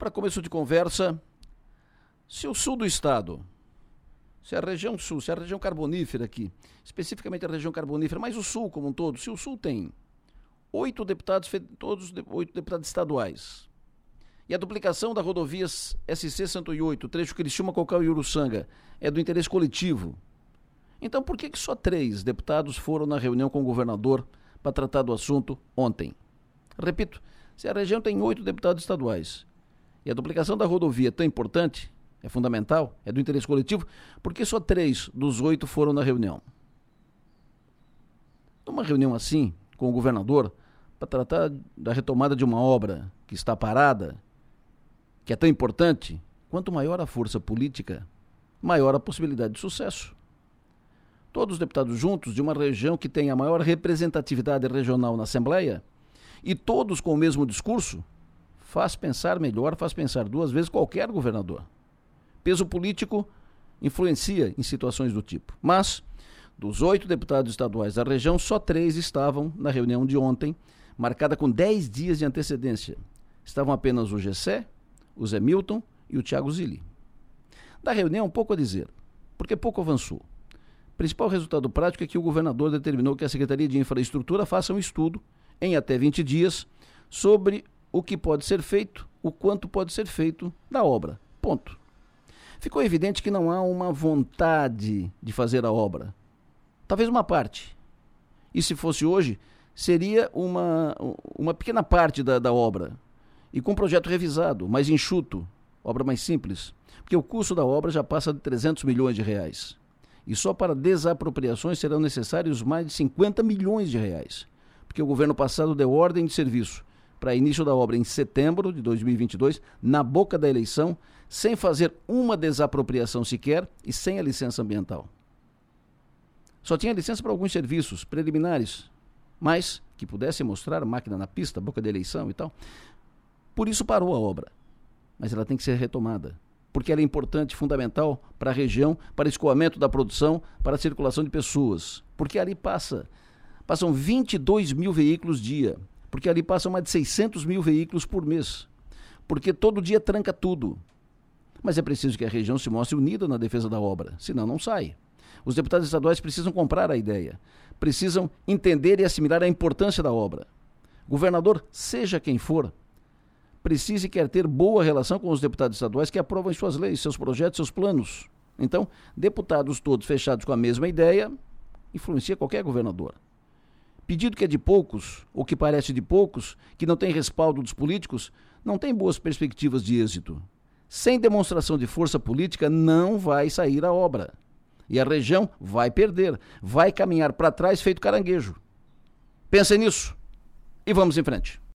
Para começo de conversa, se o sul do estado, se a região sul, se a região carbonífera aqui, especificamente a região carbonífera, mas o sul como um todo, se o sul tem oito deputados, todos oito deputados estaduais, e a duplicação da rodovia SC 108, trecho Criciúma, Cocal e Uruçanga, é do interesse coletivo. Então por que, que só três deputados foram na reunião com o governador para tratar do assunto ontem? Repito, se a região tem oito deputados estaduais a duplicação da rodovia é tão importante, é fundamental, é do interesse coletivo, porque só três dos oito foram na reunião. Numa reunião assim, com o governador, para tratar da retomada de uma obra que está parada, que é tão importante, quanto maior a força política, maior a possibilidade de sucesso. Todos os deputados juntos de uma região que tem a maior representatividade regional na Assembleia, e todos com o mesmo discurso, faz pensar melhor, faz pensar duas vezes qualquer governador. Peso político influencia em situações do tipo. Mas, dos oito deputados estaduais da região, só três estavam na reunião de ontem, marcada com dez dias de antecedência. Estavam apenas o Gessé, o Zé Milton e o Tiago Zilli. Da reunião, pouco a dizer, porque pouco avançou. O principal resultado prático é que o governador determinou que a Secretaria de Infraestrutura faça um estudo, em até 20 dias, sobre o que pode ser feito, o quanto pode ser feito da obra. Ponto. Ficou evidente que não há uma vontade de fazer a obra. Talvez uma parte. E se fosse hoje, seria uma, uma pequena parte da, da obra. E com projeto revisado, mais enxuto, obra mais simples. Porque o custo da obra já passa de 300 milhões de reais. E só para desapropriações serão necessários mais de 50 milhões de reais. Porque o governo passado deu ordem de serviço para início da obra em setembro de 2022, na boca da eleição, sem fazer uma desapropriação sequer e sem a licença ambiental. Só tinha licença para alguns serviços preliminares, mas que pudessem mostrar máquina na pista, boca da eleição e tal. Por isso parou a obra. Mas ela tem que ser retomada, porque ela é importante, fundamental para a região, para escoamento da produção, para a circulação de pessoas. Porque ali passa, passam 22 mil veículos dia porque ali passam mais de 600 mil veículos por mês. Porque todo dia tranca tudo. Mas é preciso que a região se mostre unida na defesa da obra, senão não sai. Os deputados estaduais precisam comprar a ideia, precisam entender e assimilar a importância da obra. Governador, seja quem for, precise e quer ter boa relação com os deputados estaduais que aprovam suas leis, seus projetos, seus planos. Então, deputados todos fechados com a mesma ideia, influencia qualquer governador. Pedido que é de poucos, ou que parece de poucos, que não tem respaldo dos políticos, não tem boas perspectivas de êxito. Sem demonstração de força política, não vai sair a obra. E a região vai perder, vai caminhar para trás feito caranguejo. Pensem nisso e vamos em frente.